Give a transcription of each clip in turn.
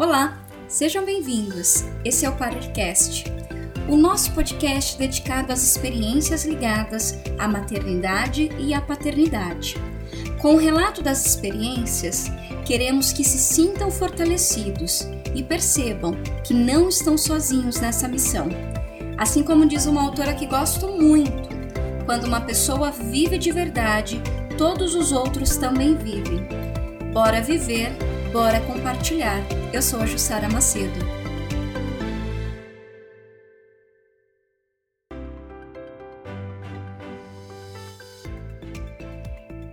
Olá, sejam bem-vindos. Esse é o Paracast, o nosso podcast dedicado às experiências ligadas à maternidade e à paternidade. Com o relato das experiências, queremos que se sintam fortalecidos e percebam que não estão sozinhos nessa missão. Assim como diz uma autora que gosto muito, quando uma pessoa vive de verdade, todos os outros também vivem. Bora viver, bora compartilhar. Eu sou a Jussara Macedo.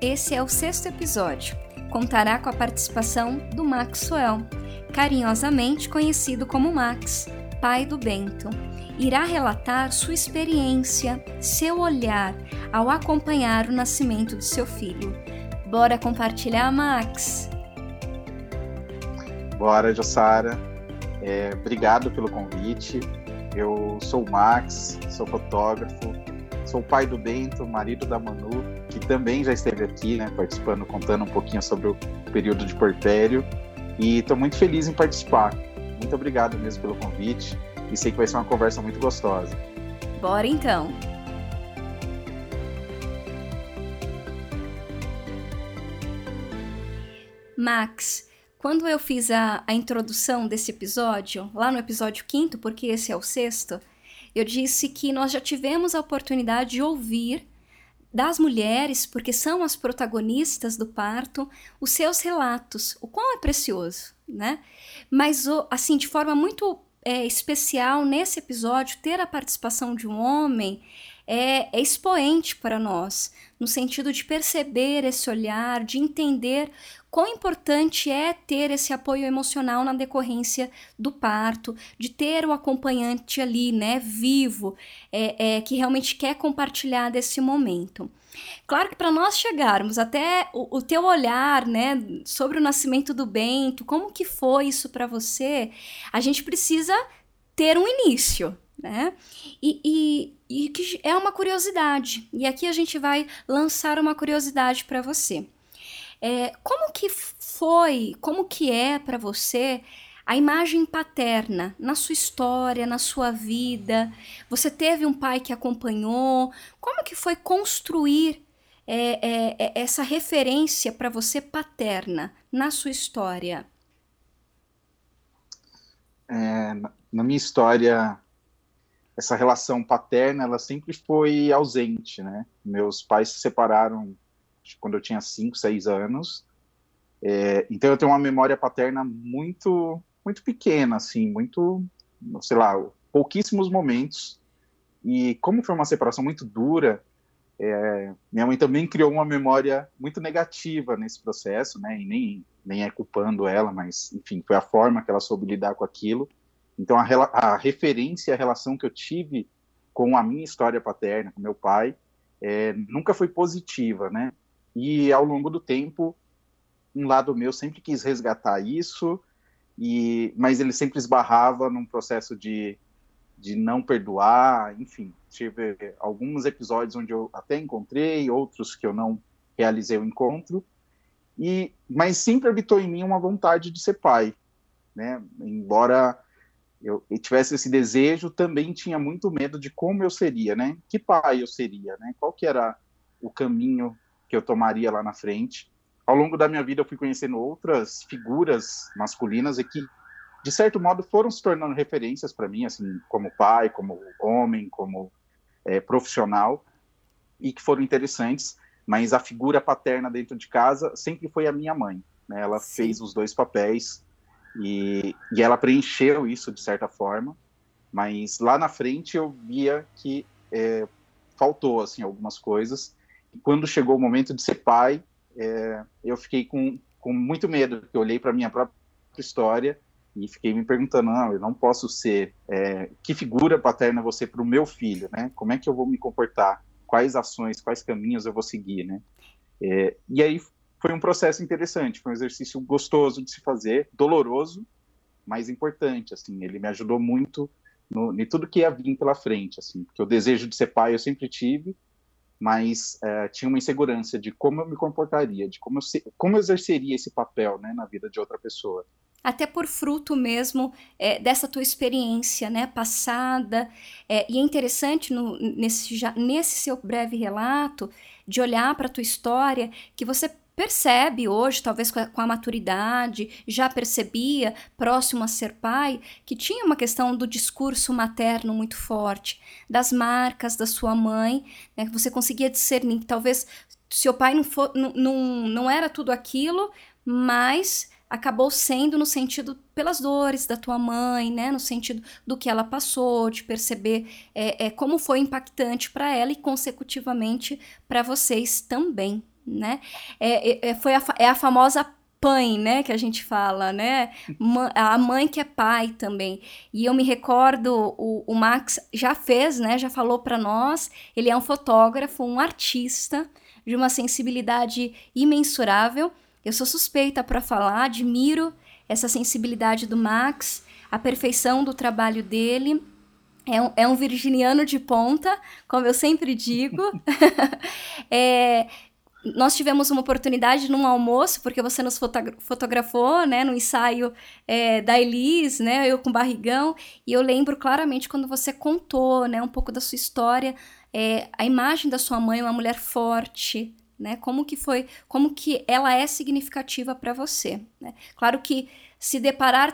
Esse é o sexto episódio. Contará com a participação do Maxwell, carinhosamente conhecido como Max, pai do Bento. Irá relatar sua experiência, seu olhar ao acompanhar o nascimento do seu filho. Bora compartilhar, Max? Bora, Jossara. É, obrigado pelo convite. Eu sou o Max, sou fotógrafo, sou pai do Bento, marido da Manu, que também já esteve aqui, né, participando, contando um pouquinho sobre o período de portério. E estou muito feliz em participar. Muito obrigado mesmo pelo convite e sei que vai ser uma conversa muito gostosa. Bora então! Max, quando eu fiz a, a introdução desse episódio, lá no episódio quinto, porque esse é o sexto, eu disse que nós já tivemos a oportunidade de ouvir das mulheres, porque são as protagonistas do parto, os seus relatos, o quão é precioso, né? Mas, assim, de forma muito é, especial nesse episódio, ter a participação de um homem é, é expoente para nós, no sentido de perceber esse olhar, de entender quão importante é ter esse apoio emocional na decorrência do parto, de ter o acompanhante ali, né, vivo, é, é que realmente quer compartilhar desse momento. Claro que para nós chegarmos até o, o, teu olhar, né, sobre o nascimento do Bento, como que foi isso para você, a gente precisa ter um início, né? E, e, e que é uma curiosidade. E aqui a gente vai lançar uma curiosidade para você. É, como que foi, como que é para você a imagem paterna na sua história, na sua vida? Você teve um pai que acompanhou? Como que foi construir é, é, é essa referência para você paterna na sua história? É, na minha história, essa relação paterna, ela sempre foi ausente, né? Meus pais se separaram quando eu tinha 5, 6 anos. É, então eu tenho uma memória paterna muito muito pequena, assim, muito, sei lá, pouquíssimos momentos. E como foi uma separação muito dura, é, minha mãe também criou uma memória muito negativa nesse processo, né? E nem, nem é culpando ela, mas, enfim, foi a forma que ela soube lidar com aquilo. Então, a, a referência, a relação que eu tive com a minha história paterna, com meu pai, é, nunca foi positiva, né? E ao longo do tempo, um lado meu sempre quis resgatar isso, e mas ele sempre esbarrava num processo de, de não perdoar, enfim, tive alguns episódios onde eu até encontrei, outros que eu não realizei o encontro, e mas sempre habitou em mim uma vontade de ser pai, né? Embora eu, eu tivesse esse desejo, também tinha muito medo de como eu seria, né? Que pai eu seria, né? Qual que era o caminho que eu tomaria lá na frente? ao longo da minha vida eu fui conhecendo outras figuras masculinas e que de certo modo foram se tornando referências para mim assim como pai como homem como é, profissional e que foram interessantes mas a figura paterna dentro de casa sempre foi a minha mãe né? ela Sim. fez os dois papéis e, e ela preencheu isso de certa forma mas lá na frente eu via que é, faltou assim algumas coisas e quando chegou o momento de ser pai é, eu fiquei com, com muito medo, porque eu olhei para minha própria história e fiquei me perguntando, não, eu não posso ser, é, que figura paterna você para o meu filho, né? Como é que eu vou me comportar? Quais ações, quais caminhos eu vou seguir, né? É, e aí foi um processo interessante, foi um exercício gostoso de se fazer, doloroso, mas importante, assim, ele me ajudou muito no, em tudo que ia vir pela frente, assim, porque o desejo de ser pai eu sempre tive, mas é, tinha uma insegurança de como eu me comportaria, de como eu, se, como eu exerceria esse papel né, na vida de outra pessoa. até por fruto mesmo é, dessa tua experiência, né, passada. É, e é interessante no, nesse, já, nesse seu breve relato de olhar para a tua história que você percebe hoje, talvez com a, com a, maturidade, já percebia, próximo a ser pai, que tinha uma questão do discurso materno muito forte, das marcas da sua mãe, né, que você conseguia discernir que talvez seu pai não, for, não, não, não era tudo aquilo, mas acabou sendo no sentido pelas dores da tua mãe, né? No sentido do que ela passou, de perceber é, é como foi impactante para ela e consecutivamente para vocês também, né? É, é, é, foi a, é a famosa pai, né, que a gente fala, né? A mãe que é pai também. E eu me recordo, o, o Max já fez, né? Já falou para nós. Ele é um fotógrafo, um artista de uma sensibilidade imensurável. Eu sou suspeita para falar, admiro essa sensibilidade do Max, a perfeição do trabalho dele. É um, é um virginiano de ponta, como eu sempre digo. é, nós tivemos uma oportunidade num almoço, porque você nos fotografou, né, no ensaio é, da Elis, né, eu com barrigão, e eu lembro claramente quando você contou, né, um pouco da sua história, é, a imagem da sua mãe, uma mulher forte, né, como que foi, como que ela é significativa para você, né? Claro que se deparar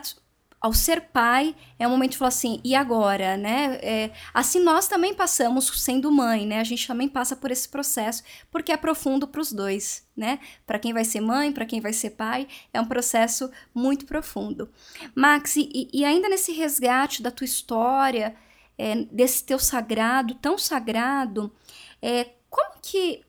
ao ser pai, é um momento de falar assim, e agora, né? É, assim nós também passamos sendo mãe, né? A gente também passa por esse processo, porque é profundo para os dois, né? Para quem vai ser mãe, para quem vai ser pai, é um processo muito profundo. Max, e, e ainda nesse resgate da tua história, é, desse teu sagrado, tão sagrado, é, como que,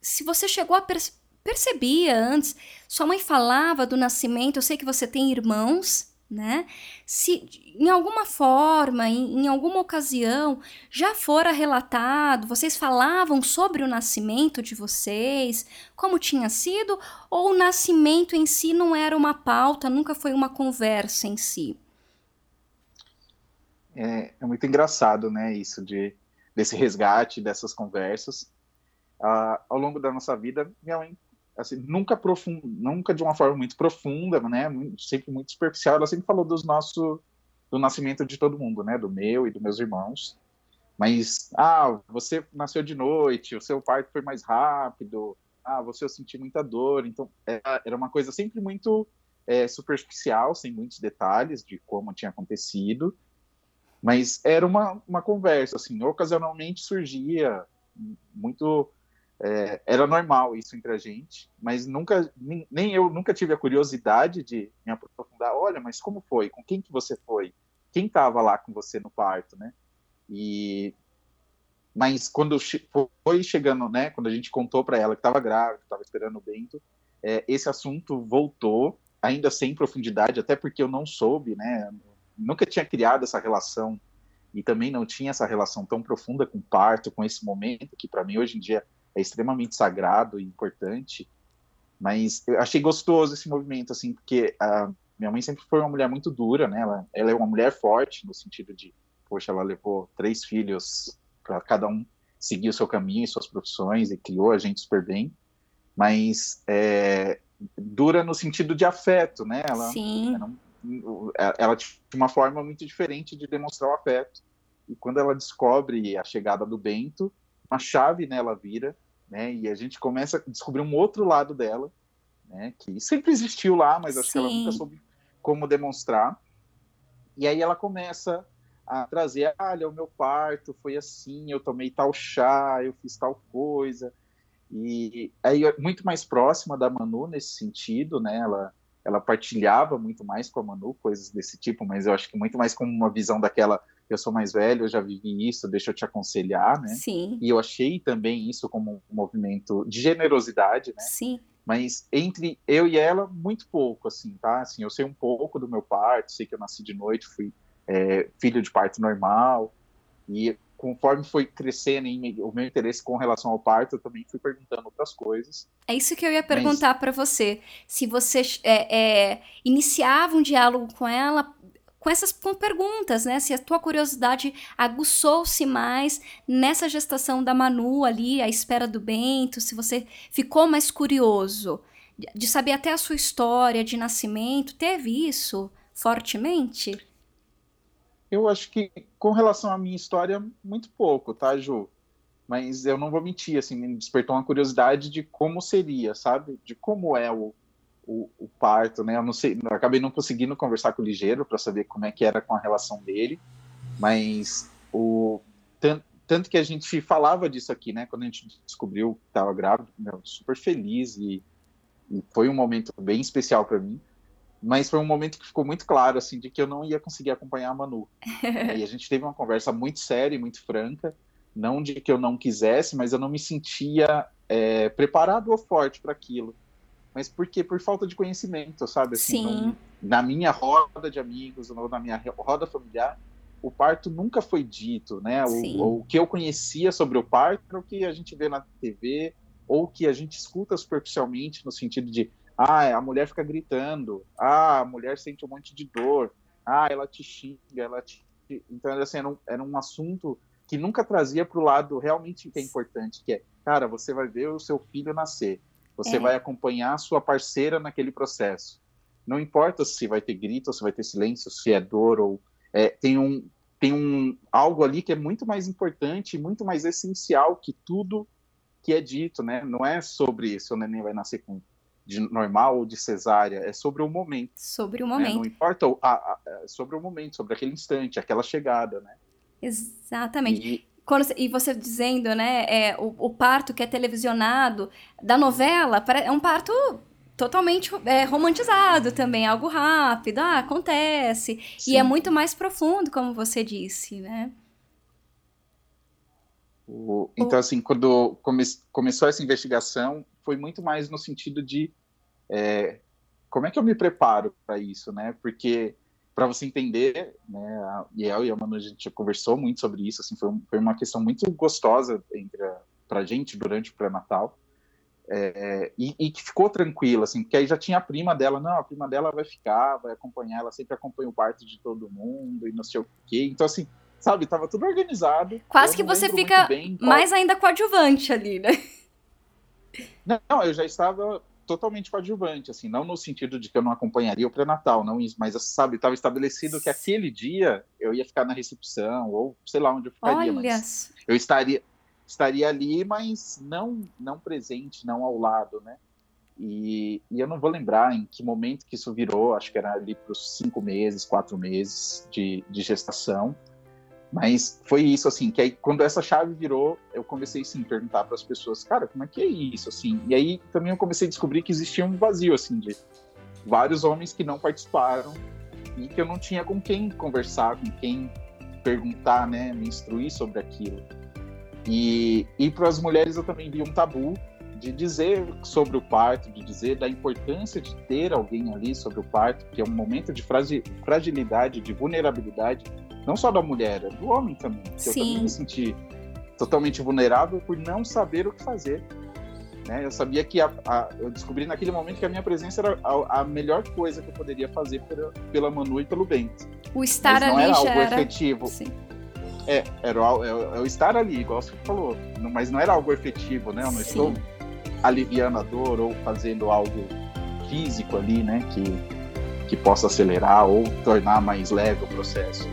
se você chegou a perceber percebia antes, sua mãe falava do nascimento, eu sei que você tem irmãos, né? Se em alguma forma, em, em, alguma ocasião, já fora relatado, vocês falavam sobre o nascimento de vocês, como tinha sido, ou o nascimento em si não era uma pauta, nunca foi uma conversa em si? É, é muito engraçado, né, isso de desse resgate, dessas conversas. Ah, ao longo da nossa vida, minha mãe assim, nunca nunca de uma forma muito profunda, né, sempre muito superficial, ela sempre falou dos nosso do nascimento de todo mundo, né, do meu e dos meus irmãos. Mas ah, você nasceu de noite, o seu parto foi mais rápido, ah, você eu senti muita dor, então era, era uma coisa sempre muito é, superficial, sem muitos detalhes de como tinha acontecido, mas era uma, uma conversa, assim, ocasionalmente surgia muito é, era normal isso entre a gente, mas nunca, nem, nem, eu nunca tive a curiosidade de me aprofundar. Olha, mas como foi? Com quem que você foi? Quem estava lá com você no parto, né? E mas quando foi chegando, né? Quando a gente contou para ela que estava grávida, estava esperando o Bento, é, esse assunto voltou, ainda sem profundidade, até porque eu não soube, né? Nunca tinha criado essa relação e também não tinha essa relação tão profunda com o parto, com esse momento que para mim hoje em dia é extremamente sagrado e importante. Mas eu achei gostoso esse movimento, assim, porque a minha mãe sempre foi uma mulher muito dura, né? Ela, ela é uma mulher forte, no sentido de, poxa, ela levou três filhos para cada um seguir o seu caminho e suas profissões e criou a gente super bem. Mas é, dura no sentido de afeto, né? Ela, Sim. Ela, ela tinha uma forma muito diferente de demonstrar o afeto. E quando ela descobre a chegada do Bento, uma chave nela vira, né? E a gente começa a descobrir um outro lado dela, né? Que sempre existiu lá, mas acho Sim. que ela nunca soube como demonstrar. E aí ela começa a trazer, olha, o meu parto foi assim, eu tomei tal chá, eu fiz tal coisa. E aí muito mais próxima da Manu nesse sentido, né? Ela ela partilhava muito mais com a Manu coisas desse tipo, mas eu acho que muito mais como uma visão daquela eu sou mais velho, eu já vivi isso, deixa eu te aconselhar, né? Sim. E eu achei também isso como um movimento de generosidade, né? Sim. Mas entre eu e ela, muito pouco, assim, tá? Assim, eu sei um pouco do meu parto, sei que eu nasci de noite, fui é, filho de parto normal, e conforme foi crescendo o meu interesse com relação ao parto, eu também fui perguntando outras coisas. É isso que eu ia perguntar Mas... para você. Se você é, é, iniciava um diálogo com ela com essas com perguntas, né? Se a tua curiosidade aguçou-se mais nessa gestação da Manu ali, à espera do Bento, se você ficou mais curioso de saber até a sua história de nascimento? Teve isso fortemente? Eu acho que com relação à minha história, muito pouco, tá, Ju? Mas eu não vou mentir, assim, me despertou uma curiosidade de como seria, sabe? De como é o, o, o parto, né? Eu não sei, eu acabei não conseguindo conversar com o Ligeiro para saber como é que era com a relação dele, mas o tanto, tanto que a gente falava disso aqui, né? Quando a gente descobriu que estava grávida, meu, super feliz e, e foi um momento bem especial para mim mas foi um momento que ficou muito claro, assim, de que eu não ia conseguir acompanhar a Manu. e a gente teve uma conversa muito séria e muito franca, não de que eu não quisesse, mas eu não me sentia é, preparado ou forte para aquilo. Mas porque por falta de conhecimento, sabe? Assim, Sim. Não, na minha roda de amigos, ou na minha roda familiar, o parto nunca foi dito, né? O, o, que eu conhecia sobre o parto era o que a gente vê na TV, ou que a gente escuta superficialmente, no sentido de ah, a mulher fica gritando. Ah, a mulher sente um monte de dor. Ah, ela te xinga, ela te. Então, assim, era um, era um assunto que nunca trazia para o lado realmente que é importante, que é, cara, você vai ver o seu filho nascer. Você é. vai acompanhar a sua parceira naquele processo. Não importa se vai ter grito, se vai ter silêncio, se é dor ou é, tem um tem um algo ali que é muito mais importante, muito mais essencial que tudo que é dito, né? Não é sobre se o neném vai nascer com de normal ou de cesárea, é sobre o momento. Sobre o momento. Né? Não importa a, a, sobre o momento, sobre aquele instante, aquela chegada, né? Exatamente. E, Quando, e você dizendo, né, é, o, o, parto que é televisionado da novela, é um parto totalmente é, romantizado também, algo rápido, ah, acontece. Sim. E é muito mais profundo, como você disse, né? O, então, assim, quando come, começou essa investigação, foi muito mais no sentido de é, como é que eu me preparo para isso, né? Porque para você entender, né, a Yael e a Manu a gente conversou muito sobre isso, assim, foi, foi uma questão muito gostosa entre para a gente durante o pré-natal. É, e, e, que ficou tranquila, assim, porque aí já tinha a prima dela, não, a prima dela vai ficar, vai acompanhar, ela sempre acompanha o parto de todo mundo e não sei o quê. Então, assim, sabe, tava tudo organizado. Quase que você fica mais ainda coadjuvante ali, né? Não, eu já estava totalmente coadjuvante, assim, não no sentido de que eu não acompanharia o pré-natal, não isso, mas sabe, estava estabelecido que aquele dia eu ia ficar na recepção ou sei lá onde eu ficaria, Olha. mas eu estaria estaria ali, mas não não presente, não ao lado, né? E, e eu não vou lembrar em que momento que isso virou, acho que era ali para os cinco meses, quatro meses de, de gestação. Mas foi isso, assim, que aí quando essa chave virou, eu comecei, sim, a perguntar para as pessoas, cara, como é que é isso, assim? E aí também eu comecei a descobrir que existia um vazio, assim, de vários homens que não participaram e que eu não tinha com quem conversar, com quem perguntar, né, me instruir sobre aquilo. E, e para as mulheres eu também vi um tabu de dizer sobre o parto, de dizer da importância de ter alguém ali sobre o parto, que é um momento de fragilidade, de vulnerabilidade, não só da mulher, é do homem também. Eu também me senti totalmente vulnerável por não saber o que fazer. Né? Eu sabia que a, a, eu descobri naquele momento que a minha presença era a, a melhor coisa que eu poderia fazer pela, pela Manu e pelo Bento. O estar Mas não ali era algo era... efetivo. Sim. É, era o, é, é, o estar ali, igual você falou. Mas não era algo efetivo, né? Eu não Sim. estou aliviando a dor ou fazendo algo físico ali, né? Que, que possa acelerar ou tornar mais leve o processo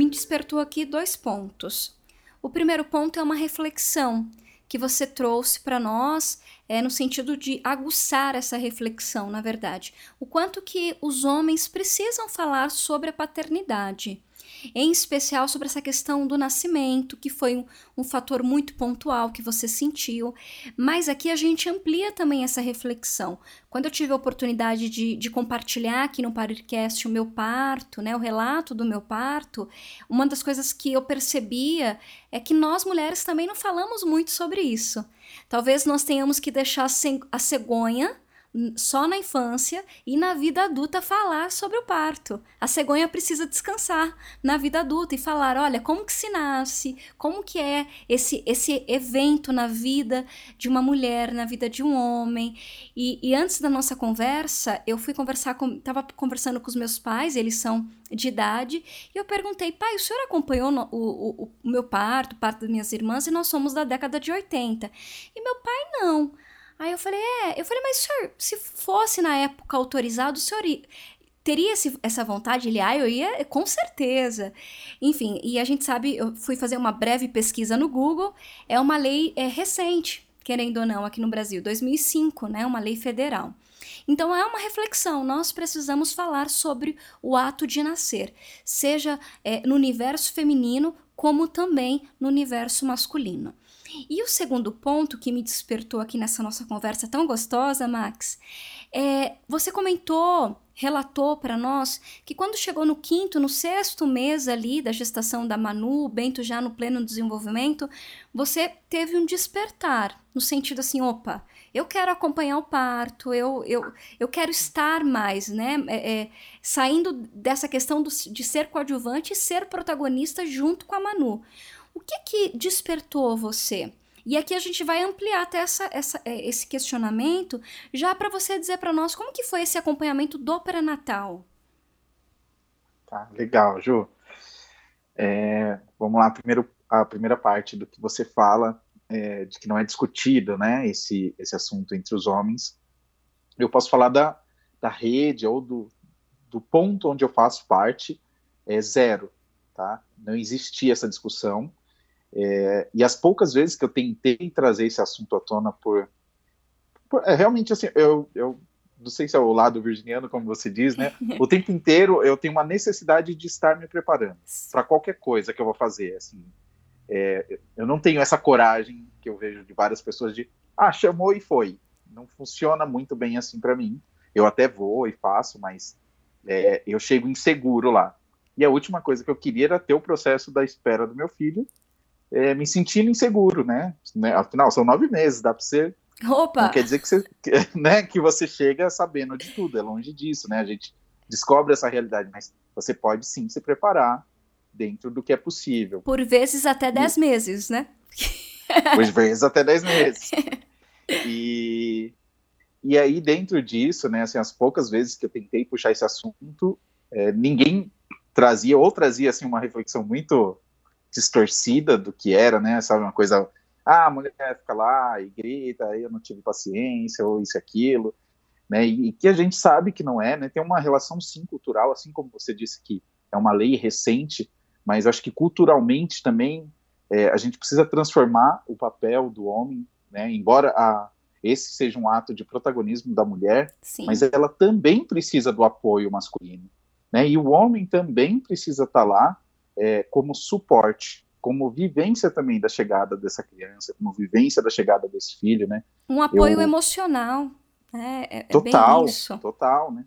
me despertou aqui dois pontos. O primeiro ponto é uma reflexão que você trouxe para nós, é no sentido de aguçar essa reflexão, na verdade. O quanto que os homens precisam falar sobre a paternidade em especial sobre essa questão do nascimento, que foi um, um fator muito pontual que você sentiu. Mas aqui a gente amplia também essa reflexão. Quando eu tive a oportunidade de, de compartilhar aqui no podcast o meu parto, né, o relato do meu parto, uma das coisas que eu percebia é que nós mulheres também não falamos muito sobre isso. Talvez nós tenhamos que deixar a cegonha só na infância e na vida adulta falar sobre o parto. A cegonha precisa descansar na vida adulta e falar, olha, como que se nasce, como que é esse esse evento na vida de uma mulher, na vida de um homem. E, e antes da nossa conversa, eu fui conversar com, estava conversando com os meus pais, eles são de idade, e eu perguntei, pai, o senhor acompanhou no, o, o, o meu parto, o parto das minhas irmãs, e nós somos da década de 80. E meu pai não. Aí eu falei, é, eu falei, mas senhor, se fosse na época autorizado, o senhor teria esse, essa vontade? Ele, ah, eu ia, com certeza. Enfim, e a gente sabe, eu fui fazer uma breve pesquisa no Google, é uma lei é, recente, querendo ou não, aqui no Brasil, 2005, né, uma lei federal. Então é uma reflexão, nós precisamos falar sobre o ato de nascer, seja é, no universo feminino como também no universo masculino. E o segundo ponto que me despertou aqui nessa nossa conversa tão gostosa, Max, é você comentou, relatou para nós que quando chegou no quinto, no sexto mês ali da gestação da Manu, o Bento já no pleno desenvolvimento, você teve um despertar, no sentido assim, opa, eu quero acompanhar o parto, eu, eu, eu quero estar mais, né? É, é, saindo dessa questão do, de ser coadjuvante e ser protagonista junto com a Manu. O que que despertou você? E aqui a gente vai ampliar até essa, essa, é, esse questionamento, já para você dizer para nós como que foi esse acompanhamento do pré-natal. Tá, legal, Ju. É, vamos lá, primeiro a primeira parte do que você fala, é, de que não é discutido, né, esse, esse assunto entre os homens. Eu posso falar da, da rede ou do, do ponto onde eu faço parte, é zero, tá? Não existia essa discussão. É, e as poucas vezes que eu tentei trazer esse assunto à tona por, por é, realmente assim, eu, eu não sei se é o lado virginiano, como você diz, né? O tempo inteiro eu tenho uma necessidade de estar me preparando para qualquer coisa que eu vou fazer, assim. É, eu não tenho essa coragem que eu vejo de várias pessoas de, ah, chamou e foi. Não funciona muito bem assim para mim. Eu até vou e faço, mas é, eu chego inseguro lá. E a última coisa que eu queria era ter o processo da espera do meu filho é, me sentindo inseguro, né? né? Afinal, são nove meses, dá para você. Opa! Não quer dizer que você, né, que você chega sabendo de tudo, é longe disso, né? A gente descobre essa realidade, mas você pode sim se preparar dentro do que é possível. Por vezes até dez e... meses, né? Por vezes até dez meses. E, e aí, dentro disso, né, assim, as poucas vezes que eu tentei puxar esse assunto, é, ninguém trazia, ou trazia, assim, uma reflexão muito distorcida do que era, né? Sabe, uma coisa, ah, a mulher fica lá e grita, aí eu não tive paciência, ou isso e aquilo, né? E, e, que a gente sabe que não é, né? Tem uma relação sim cultural, assim como você disse que é uma lei recente, mas acho que culturalmente também é, a gente precisa transformar o papel do homem, né? Embora a, esse seja um ato de protagonismo da mulher, sim. mas ela também precisa do apoio masculino, né? E o homem também precisa estar tá lá é, como suporte, como vivência também da chegada dessa criança, como vivência da chegada desse filho, né? Um apoio eu... emocional, né? É, é total, total, né?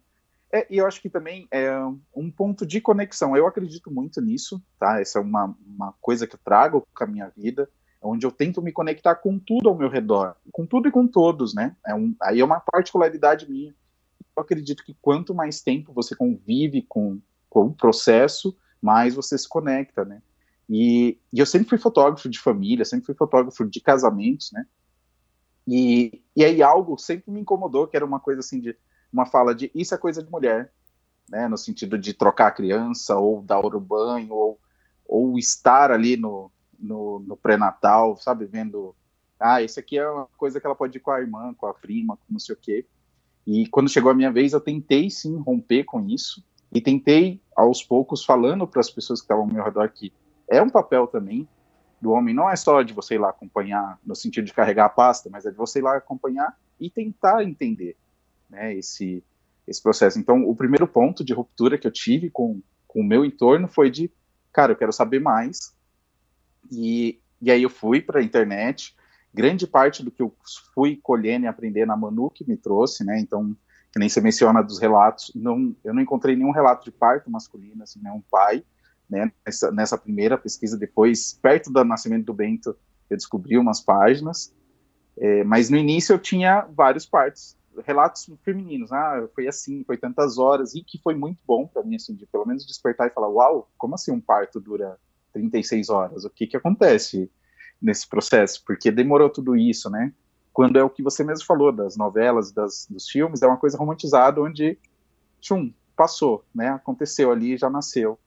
É, e eu acho que também é um ponto de conexão. Eu acredito muito nisso, tá? Essa é uma, uma coisa que eu trago com a minha vida, onde eu tento me conectar com tudo ao meu redor, com tudo e com todos, né? É um, aí é uma particularidade minha. Eu acredito que quanto mais tempo você convive com, com o processo, mais você se conecta, né? E, e, eu sempre fui fotógrafo de família, sempre fui fotógrafo de casamentos, né? E, e aí algo sempre me incomodou, que era uma coisa assim de uma fala de isso é coisa de mulher, né? No sentido de trocar a criança ou dar o banho ou, ou estar ali no, no, no pré-natal, sabe, vendo ah, isso aqui é uma coisa que ela pode ir com a irmã, com a prima, com não sei o quê. E quando chegou a minha vez, eu tentei sim romper com isso, e tentei, aos poucos, falando para as pessoas que estavam ao meu redor que é um papel também do homem, não é só de você ir lá acompanhar, no sentido de carregar a pasta, mas é de você ir lá acompanhar e tentar entender né, esse, esse processo. Então, o primeiro ponto de ruptura que eu tive com, com o meu entorno foi de, cara, eu quero saber mais. E, e aí eu fui para a internet. Grande parte do que eu fui colhendo e aprendendo a Manu que me trouxe, né? Então, que nem você menciona dos relatos, não, eu não encontrei nenhum relato de parto masculino, assim, né, um pai, né, nessa, nessa primeira pesquisa, depois, perto do nascimento do Bento, eu descobri umas páginas, é, mas no início eu tinha vários partos, relatos femininos, ah, foi assim, foi tantas horas, e que foi muito bom para mim, assim, de pelo menos despertar e falar, uau, como assim um parto dura 36 horas? O que que acontece nesse processo? Porque demorou tudo isso, né? Quando é o que você mesmo falou das novelas, das, dos filmes, é uma coisa romantizada onde, tchum, passou, né, aconteceu ali, já nasceu.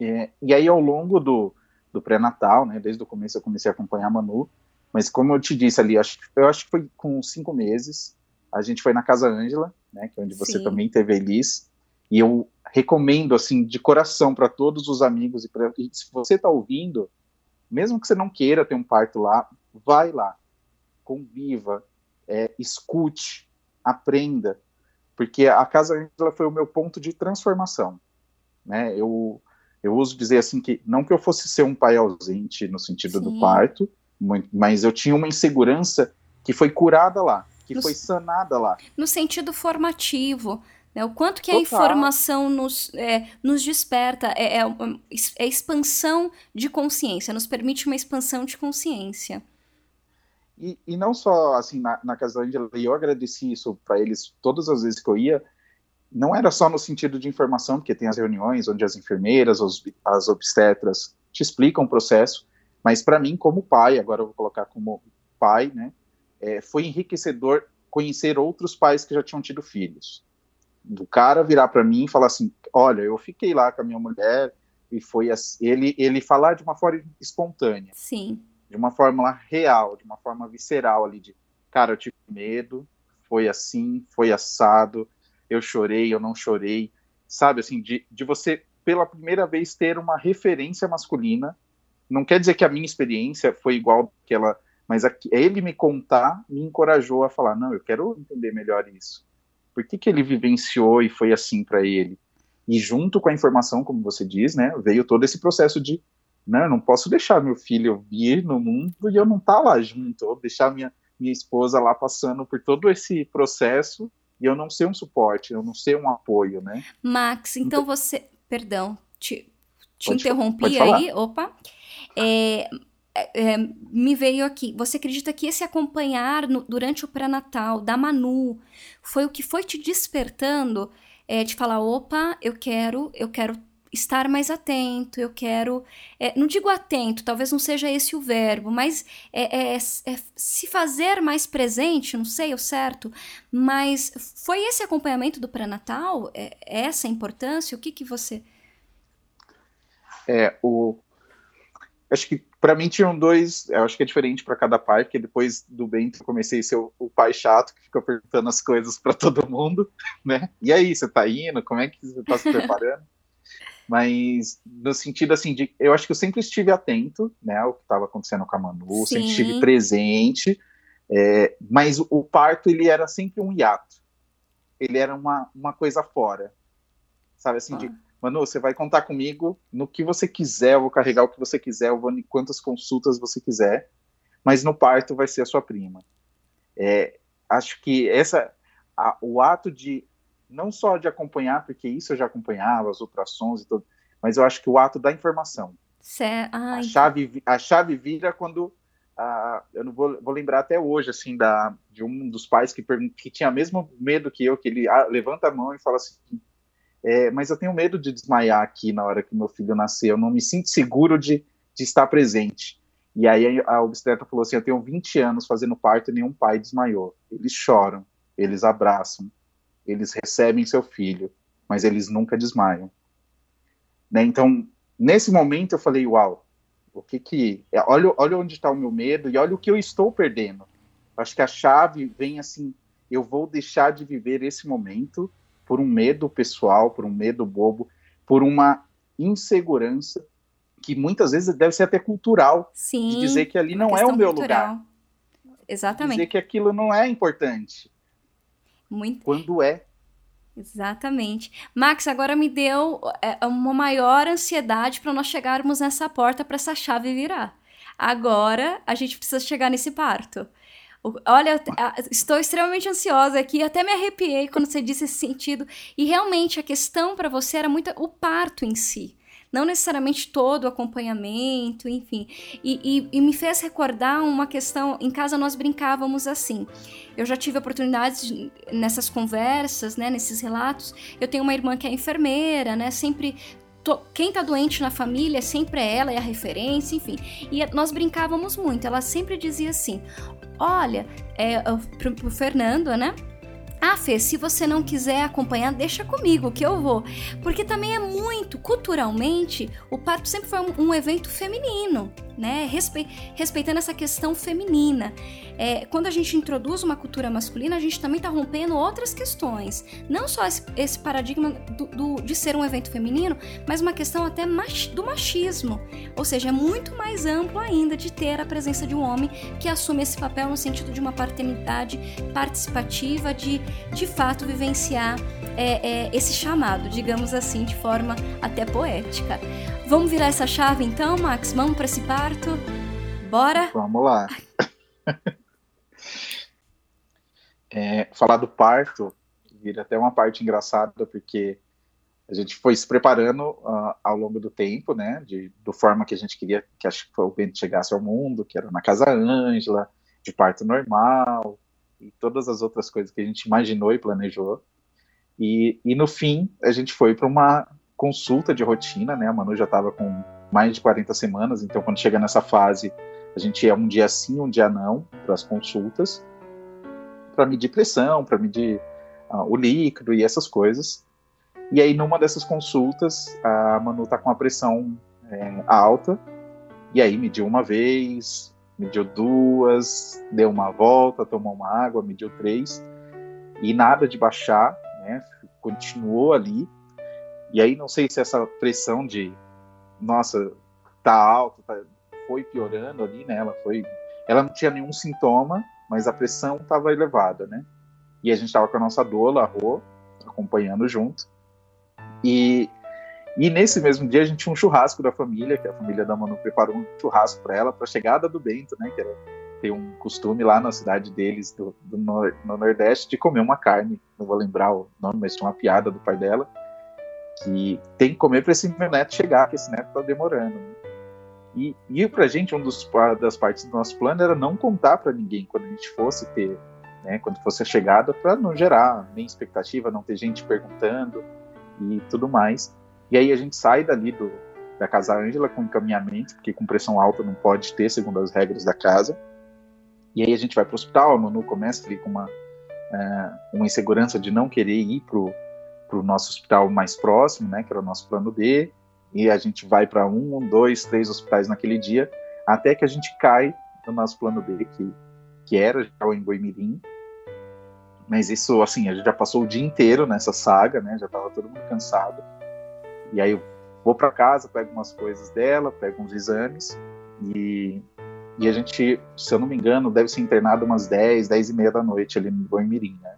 É, e aí, ao longo do, do pré-natal, né, desde o começo eu comecei a acompanhar a Manu, Mas como eu te disse ali, acho, eu acho que foi com cinco meses, a gente foi na Casa Ângela, né, que é onde você Sim. também teve a Elis, e eu recomendo, assim, de coração para todos os amigos, e, pra, e se você está ouvindo, mesmo que você não queira ter um parto lá, vai lá, conviva, é, escute, aprenda, porque a Casa Ângela foi o meu ponto de transformação, né, eu, eu uso dizer assim que, não que eu fosse ser um pai ausente no sentido Sim. do parto, mas eu tinha uma insegurança que foi curada lá, que no, foi sanada lá. No sentido formativo, né? O quanto que Total. a informação nos, é, nos desperta, é, é, é, expansão de consciência, nos permite uma expansão de consciência. E, e não só assim na, na casa da Angela, eu agradeci isso para eles todas as vezes que eu ia, não era só no sentido de informação, porque tem as reuniões onde as enfermeiras, os, as obstetras te explicam o processo, mas para mim, como pai, agora eu vou colocar como pai, né, é, foi enriquecedor conhecer outros pais que já tinham tido filhos. Do cara virar para mim e falar assim: olha, eu fiquei lá com a minha mulher e foi assim, ele ele falar de uma forma espontânea. Sim. De uma forma real, de uma forma visceral ali de, cara, eu tive medo, foi assim, foi assado, eu chorei, eu não chorei, sabe assim, de, de você pela primeira vez ter uma referência masculina não quer dizer que a minha experiência foi igual que ela, mas a, ele me contar me encorajou a falar, não, eu quero entender melhor isso. Por que, que ele vivenciou e foi assim para ele? E junto com a informação, como você diz, né, veio todo esse processo de, não, eu não posso deixar meu filho vir no mundo e eu não estar tá lá junto, ou deixar minha, minha esposa lá passando por todo esse processo e eu não ser um suporte, eu não ser um apoio, né? Max, então, então você, perdão, te, te pode, interrompi pode aí, opa. É, é, me veio aqui. Você acredita que esse acompanhar no, durante o pré-natal da Manu foi o que foi te despertando é, de falar, opa, eu quero, eu quero estar mais atento, eu quero, é, não digo atento, talvez não seja esse o verbo, mas é, é, é, se fazer mais presente, não sei o certo, mas foi esse acompanhamento do pré-natal, é, essa importância, o que que você... É, o, acho que para mim tinham dois, eu acho que é diferente para cada pai, porque depois do Bento eu comecei a ser o, o pai chato que fica perguntando as coisas para todo mundo, né? E aí, você tá indo? Como é que você tá se preparando? Mas no sentido assim de, eu acho que eu sempre estive atento, né, ao que estava acontecendo com a Manu, Sim. sempre estive presente, é, mas o, o parto ele era sempre um hiato, ele era uma, uma coisa fora, sabe assim ah. de Manu, você vai contar comigo no que você quiser, eu vou carregar o que você quiser, eu vou em quantas consultas você quiser, mas no parto vai ser a sua prima. É, acho que essa, a, o ato de, não só de acompanhar, porque isso eu já acompanhava, as ultrassons e tudo, mas eu acho que o ato da informação. a, chave, a chave vira quando eu não vou, vou, lembrar até hoje, assim, da, de um dos pais que, que tinha mesmo medo que eu, que ele ah, levanta a mão e fala assim, é, mas eu tenho medo de desmaiar aqui na hora que meu filho nascer, eu não me sinto seguro de, de estar presente. E aí a obstetra falou assim: Eu tenho 20 anos fazendo parto e nenhum pai desmaiou. Eles choram, eles abraçam, eles recebem seu filho, mas eles nunca desmaiam. Né? Então, nesse momento eu falei: Uau, o que que. É, olha, olha onde está o meu medo e olha o que eu estou perdendo. Acho que a chave vem assim: eu vou deixar de viver esse momento por um medo pessoal, por um medo bobo, por uma insegurança que muitas vezes deve ser até cultural, Sim, de dizer que ali não é o meu cultural. lugar. Exatamente. Dizer que aquilo não é importante. Muito. Quando é. Exatamente. Max, agora me deu é, uma maior ansiedade para nós chegarmos nessa porta para essa chave virar. Agora a gente precisa chegar nesse parto. Olha, estou extremamente ansiosa aqui, até me arrepiei quando você disse esse sentido. E realmente a questão para você era muito o parto em si. Não necessariamente todo o acompanhamento, enfim. E, e, e, me fez recordar uma questão. Em casa nós brincávamos assim. Eu já tive oportunidades nessas conversas, né, nesses relatos. Eu tenho uma irmã que é enfermeira, né, sempre quem tá doente na família sempre é ela, é a referência, enfim. E nós brincávamos muito. Ela sempre dizia assim: olha, é, pro, pro Fernando, né? Ah, Fê, se você não quiser acompanhar, deixa comigo que eu vou. Porque também é muito, culturalmente, o parto sempre foi um, um evento feminino. né? Respe respeitando essa questão feminina. É, quando a gente introduz uma cultura masculina, a gente também está rompendo outras questões. Não só esse, esse paradigma do, do, de ser um evento feminino, mas uma questão até mach, do machismo. Ou seja, é muito mais amplo ainda de ter a presença de um homem que assume esse papel no sentido de uma paternidade participativa, de de fato vivenciar é, é, esse chamado, digamos assim, de forma até poética. Vamos virar essa chave então, Max? Vamos para esse parto? Bora? Vamos lá. é, falar do parto vira até uma parte engraçada, porque a gente foi se preparando uh, ao longo do tempo, né, de, do forma que a gente queria que, acho que o Bento chegasse ao mundo, que era na Casa Ângela, de parto normal, e todas as outras coisas que a gente imaginou e planejou. E, e no fim, a gente foi para uma consulta de rotina, né? A Manu já estava com mais de 40 semanas, então quando chega nessa fase, a gente é um dia sim, um dia não para as consultas, para medir pressão, para medir uh, o líquido e essas coisas. E aí, numa dessas consultas, a Manu tá com a pressão é, alta, e aí mediu uma vez, mediu duas, deu uma volta, tomou uma água, mediu três, e nada de baixar, né? Continuou ali. E aí não sei se essa pressão de, nossa, tá alto, tá, foi piorando ali, né? Ela foi, ela não tinha nenhum sintoma, mas a pressão estava elevada, né? E a gente estava com a nossa doula, a Rô, acompanhando junto. E e nesse mesmo dia a gente tinha um churrasco da família, que a família da Manu preparou um churrasco para ela, para a chegada do Bento, né? Que era, tem um costume lá na cidade deles, do, do nor, no Nordeste, de comer uma carne. Não vou lembrar o nome, mas tinha uma piada do pai dela, que tem que comer para esse meu neto chegar, que esse neto tá demorando. Né? E, e pra gente, uma das partes do nosso plano era não contar para ninguém quando a gente fosse ter, né? Quando fosse a chegada, para não gerar nem expectativa, não ter gente perguntando e tudo mais. E aí a gente sai dali do, da Casa Ângela com encaminhamento, porque com pressão alta não pode ter, segundo as regras da casa. E aí a gente vai para o hospital, a Manu começa ali com uma, é, uma insegurança de não querer ir para o nosso hospital mais próximo, né, que era o nosso plano D, e a gente vai para um, dois, três hospitais naquele dia, até que a gente cai no nosso plano D, que, que era já o Emboimirim. Mas isso, assim, a gente já passou o dia inteiro nessa saga, né, já estava todo mundo cansado. E aí eu vou para casa, pego umas coisas dela, pego uns exames e, e a gente, se eu não me engano, deve ser internado umas 10, 10 e meia da noite ali no Boimirim, né?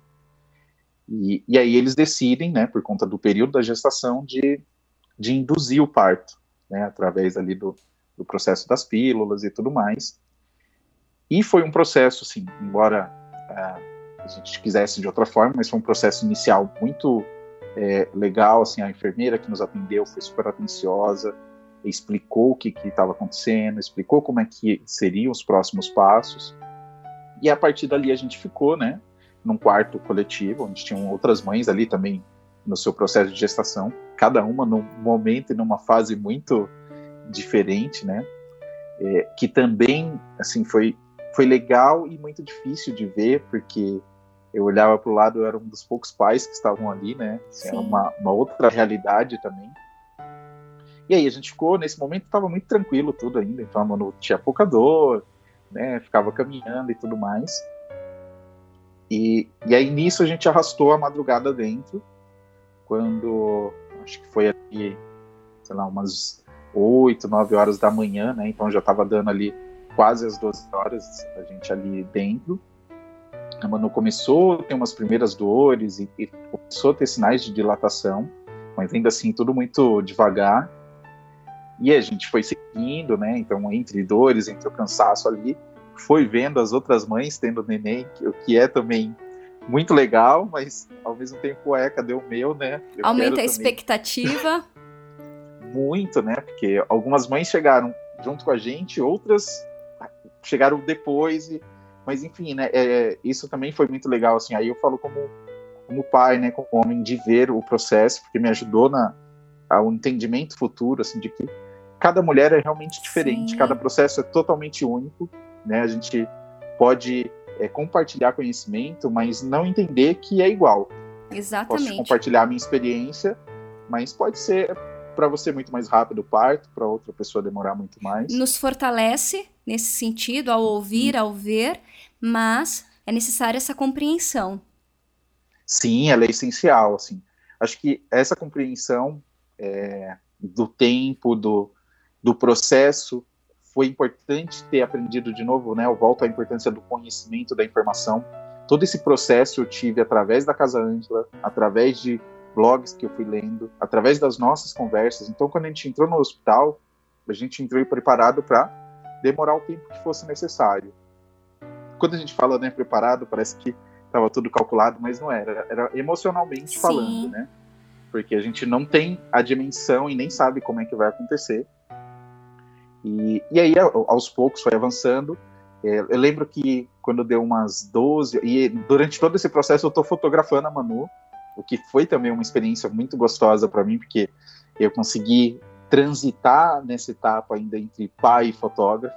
E, e aí eles decidem, né, por conta do período da gestação, de, de induzir o parto, né, através ali do, do processo das pílulas e tudo mais. E foi um processo, assim, embora uh, a gente quisesse de outra forma, mas foi um processo inicial muito é, legal, assim, a enfermeira que nos atendeu foi super atenciosa, explicou o que estava acontecendo, explicou como é que seriam os próximos passos, e a partir dali a gente ficou, né, num quarto coletivo, onde tinham outras mães ali também no seu processo de gestação, cada uma num momento e numa fase muito diferente, né, é, que também, assim, foi, foi legal e muito difícil de ver, porque eu olhava para o lado, eu era um dos poucos pais que estavam ali, né? Assim, era uma, uma outra realidade também. E aí a gente ficou, nesse momento estava muito tranquilo tudo ainda, então a Manu tinha pouca dor, né? Ficava caminhando e tudo mais. E, e aí nisso a gente arrastou a madrugada dentro, quando acho que foi ali, sei lá, umas 8, 9 horas da manhã, né? Então já estava dando ali quase as 12 horas a gente ali dentro Manu começou a ter umas primeiras dores e, e, começou a ter sinais de dilatação, mas ainda assim tudo muito devagar. E a gente foi seguindo, né? Então, entre dores, entre o cansaço ali, foi vendo as outras mães tendo neném, o que é também muito legal, mas ao mesmo tempo é, cadê o meu, né? Eu Aumenta a expectativa. Muito, né? Porque algumas mães chegaram junto com a gente, outras chegaram depois e mas enfim, né? É, isso também foi muito legal, assim. Aí eu falo como, como pai, né? Como homem, de ver o processo, porque me ajudou na ao entendimento futuro, assim, de que cada mulher é realmente diferente, Sim. cada processo é totalmente único, né? A gente pode é, compartilhar conhecimento, mas não entender que é igual. Exatamente. Posso compartilhar a minha experiência, mas pode ser para você muito mais rápido o parto, para outra pessoa demorar muito mais. Nos fortalece nesse sentido, ao ouvir, ao ver, mas é necessária essa compreensão. Sim, ela é essencial, assim. Acho que essa compreensão é, do tempo, do, do processo, foi importante ter aprendido de novo, né? Eu volto à importância do conhecimento da informação. Todo esse processo eu tive através da Casa Ângela, através de blogs que eu fui lendo, através das nossas conversas. Então, quando a gente entrou no hospital, a gente entrou preparado para demorar o tempo que fosse necessário. Quando a gente fala né, preparado, parece que estava tudo calculado, mas não era. Era emocionalmente Sim. falando, né? Porque a gente não tem a dimensão e nem sabe como é que vai acontecer. E, e aí, aos poucos, foi avançando. É, eu lembro que quando deu umas 12, e durante todo esse processo eu estou fotografando a Manu, o que foi também uma experiência muito gostosa para mim, porque eu consegui transitar nessa etapa ainda entre pai e fotógrafo,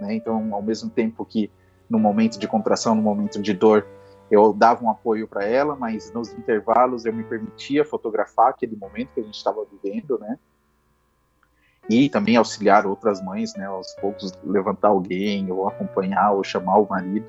né? Então, ao mesmo tempo que no momento de contração, no momento de dor, eu dava um apoio para ela, mas nos intervalos eu me permitia fotografar aquele momento que a gente estava vivendo, né? E também auxiliar outras mães, né? Aos poucos levantar alguém, ou acompanhar, ou chamar o marido.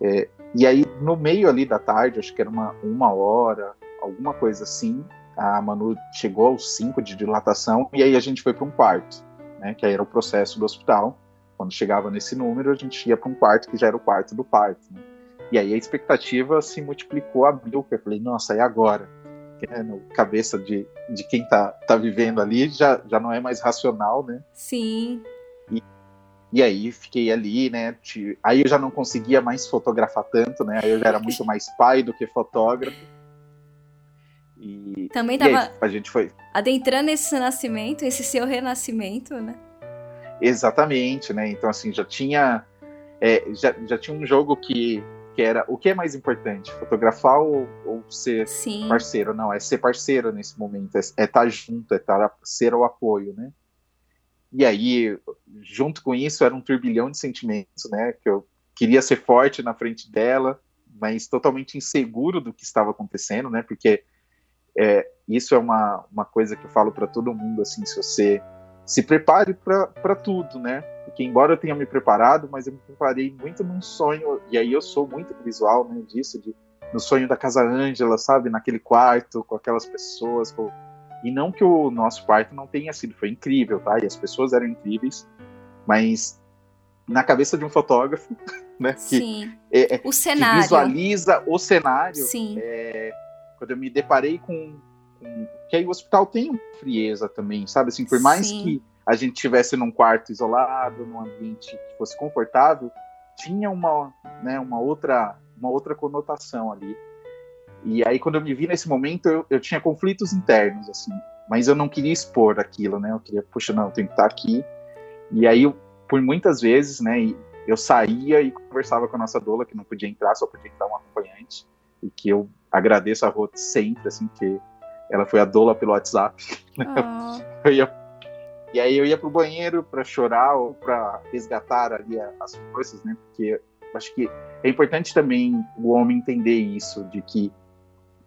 É, e aí, no meio ali da tarde, acho que era uma, uma hora, alguma coisa assim, a Manu chegou aos 5 de dilatação, e aí a gente foi para um quarto, né, que aí era o processo do hospital. Quando chegava nesse número, a gente ia para um quarto que já era o quarto do parto. Né? E aí a expectativa se multiplicou a mil, eu falei, nossa, e agora? É, no cabeça de, de quem tá, tá vivendo ali já, já não é mais racional, né? Sim. E aí fiquei ali, né? Aí eu já não conseguia mais fotografar tanto, né? Aí eu já era muito mais pai do que fotógrafo. E também tava aí, a gente foi adentrando esse nascimento, esse seu renascimento, né? Exatamente, né? Então assim já tinha é, já, já tinha um jogo que, que era o que é mais importante, fotografar ou, ou ser Sim. parceiro? Não, é ser parceiro nesse momento, é, é estar junto, é estar ser o apoio, né? E aí, junto com isso, era um turbilhão de sentimentos, né? Que eu queria ser forte na frente dela, mas totalmente inseguro do que estava acontecendo, né? Porque é, isso é uma, uma coisa que eu falo para todo mundo, assim, se você se prepare para tudo, né? Porque embora eu tenha me preparado, mas eu me preparei muito num sonho, e aí eu sou muito visual, né, disso, de, no sonho da Casa Ângela, sabe? Naquele quarto, com aquelas pessoas, com e não que o nosso parto não tenha sido, foi incrível, tá? E as pessoas eram incríveis, mas na cabeça de um fotógrafo, né? Sim. É, é, o cenário. Que visualiza o cenário. Sim. É, quando eu me deparei com, com, que aí o hospital tem uma frieza também, sabe? Assim, por mais Sim. que a gente estivesse num quarto isolado, num ambiente que fosse confortável, tinha uma, né, uma outra, uma outra conotação ali. E aí, quando eu me vi nesse momento, eu, eu tinha conflitos internos, assim, mas eu não queria expor aquilo, né? Eu queria, puxa, não, eu tenho que estar aqui. E aí, eu, por muitas vezes, né, eu saía e conversava com a nossa doula, que não podia entrar, só podia entrar um acompanhante, e que eu agradeço a Ruth sempre, assim, que ela foi a doula pelo WhatsApp. Oh. Eu ia, e aí eu ia pro banheiro para chorar ou para resgatar ali as forças, né? Porque acho que é importante também o homem entender isso, de que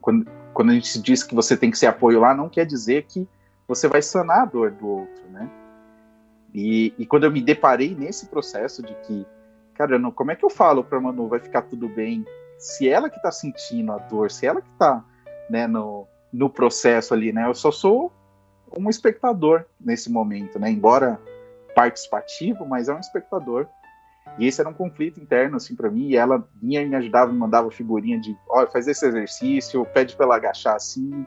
quando, quando a gente diz que você tem que ser apoio lá, não quer dizer que você vai sanar a dor do outro, né? E, e quando eu me deparei nesse processo de que, cara, não, como é que eu falo pra Manu, vai ficar tudo bem, se ela que tá sentindo a dor, se ela que tá, né, no, no processo ali, né? Eu só sou um espectador nesse momento, né? Embora participativo, mas é um espectador. E esse era um conflito interno, assim, para mim. E ela vinha e me ajudava, me mandava figurinha de, olha, faz esse exercício, pede para ela agachar assim.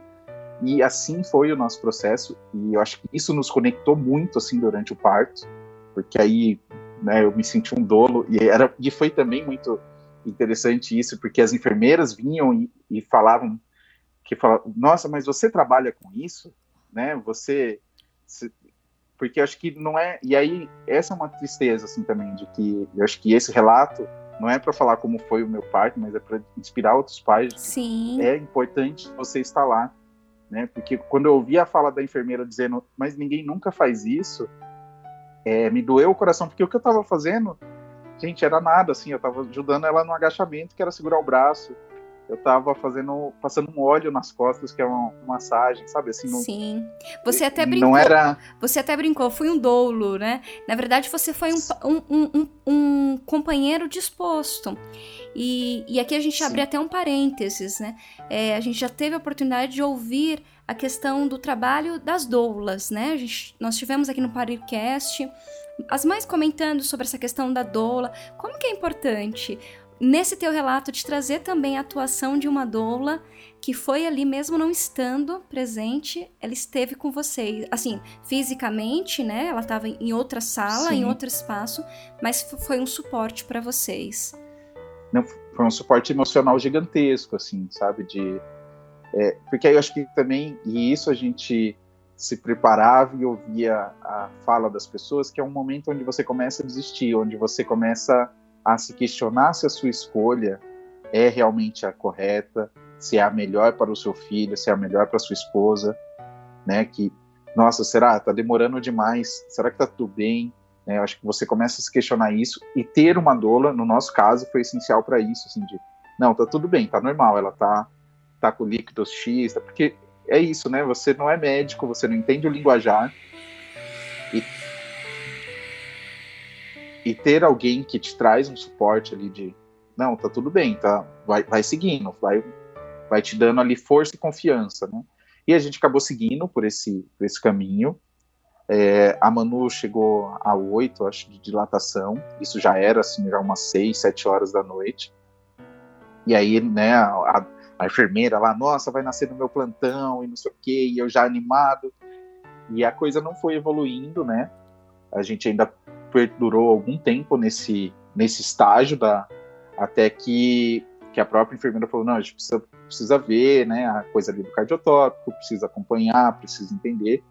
E assim foi o nosso processo. E eu acho que isso nos conectou muito, assim, durante o parto. Porque aí, né, eu me senti um dolo. E, era, e foi também muito interessante isso, porque as enfermeiras vinham e, e falavam que falavam, nossa, mas você trabalha com isso, né? Você, porque eu acho que não é. E aí, essa é uma tristeza, assim, também, de que eu acho que esse relato não é para falar como foi o meu parto, mas é para inspirar outros pais. Sim. É importante você estar lá, né? Porque quando eu ouvi a fala da enfermeira dizendo, mas ninguém nunca faz isso, é, me doeu o coração, porque o que eu estava fazendo, gente, era nada, assim, eu estava ajudando ela no agachamento, que era segurar o braço, eu tava fazendo, passando um óleo nas costas, que é uma, uma massagem, sabe? Assim, não, Sim. Você até brincou. Não era. Você até brincou, fui um doulo, né? Na verdade, você foi um, um, um, um companheiro disposto. E, e aqui a gente Sim. abre até um parênteses, né? É, a gente já teve a oportunidade de ouvir a questão do trabalho das doulas, né? Gente, nós tivemos aqui no Parircast as mães comentando sobre essa questão da doula, como que é importante nesse teu relato de trazer também a atuação de uma doula que foi ali mesmo não estando presente, ela esteve com vocês, assim, fisicamente, né? Ela estava em outra sala, Sim. em outro espaço, mas foi um suporte para vocês. Não, foi um suporte emocional gigantesco, assim, sabe? De, é, porque aí eu acho que também, e isso a gente se preparava e ouvia a fala das pessoas, que é um momento onde você começa a desistir, onde você começa a se questionar se a sua escolha é realmente a correta, se é a melhor para o seu filho, se é a melhor para a sua esposa, né? Que, nossa, será? Tá demorando demais? Será que tá tudo bem? É, eu acho que você começa a se questionar isso e ter uma doula, no nosso caso, foi essencial para isso, assim, de, não, tá tudo bem, tá normal, ela tá, tá com líquidos X, tá, porque é isso, né? Você não é médico, você não entende o linguajar e ter alguém que te traz um suporte ali de não, tá tudo bem, tá, vai, vai seguindo, vai, vai te dando ali força e confiança, né? E a gente acabou seguindo por esse, por esse caminho. É, a Manu chegou a oito, acho, de dilatação. Isso já era, assim, já umas seis, sete horas da noite. E aí, né, a, a enfermeira lá, nossa, vai nascer no meu plantão e não sei o quê, e eu já animado. E a coisa não foi evoluindo, né? A gente ainda perdurou algum tempo nesse, nesse estágio da até que, que a própria enfermeira falou, não, a gente precisa, precisa ver, né, a coisa ali do cardiotópico, precisa acompanhar, precisa entender,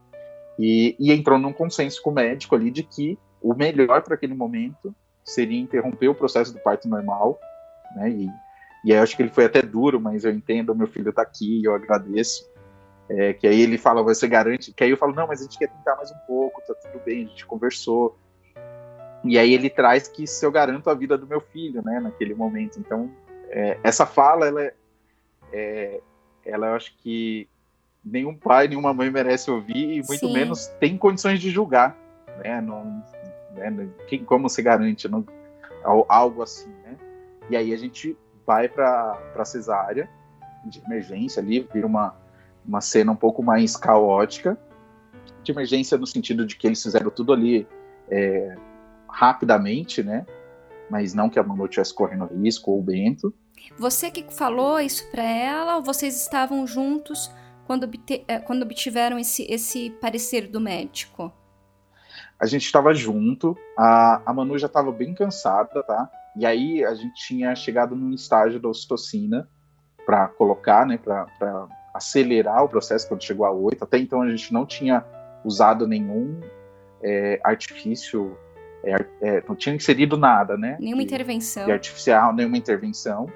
e, e entrou num consenso com o médico ali de que o melhor para aquele momento seria interromper o processo do parto normal, né, e, e aí eu acho que ele foi até duro, mas eu entendo, meu filho está aqui, eu agradeço, é, que aí ele fala, você garante, que aí eu falo, não, mas a gente quer tentar mais um pouco, tá tudo bem, a gente conversou, e aí ele traz que se eu garanto a vida do meu filho, né, naquele momento. Então, é, essa fala, ela, é, é, ela eu acho que nenhum pai, nenhuma mãe merece ouvir e muito Sim. menos tem condições de julgar, né, não, né, quem, como se garante não, algo assim, né. E aí a gente vai para a cesárea de emergência ali, vira uma, uma cena um pouco mais caótica, de emergência no sentido de que eles fizeram tudo ali é, rapidamente, né? Mas não que a Manu estivesse correndo risco ou o Bento. Você que falou isso para ela ou vocês estavam juntos quando, eh, quando obtiveram esse, esse parecer do médico? A gente estava junto, a, a Manu já estava bem cansada, tá? E aí a gente tinha chegado num estágio da ocitocina para colocar, né, para acelerar o processo quando chegou a 8. Até então a gente não tinha usado nenhum é, artifício é, é, não tinha inserido nada, né? Nenhuma de, intervenção. De artificial, nenhuma intervenção.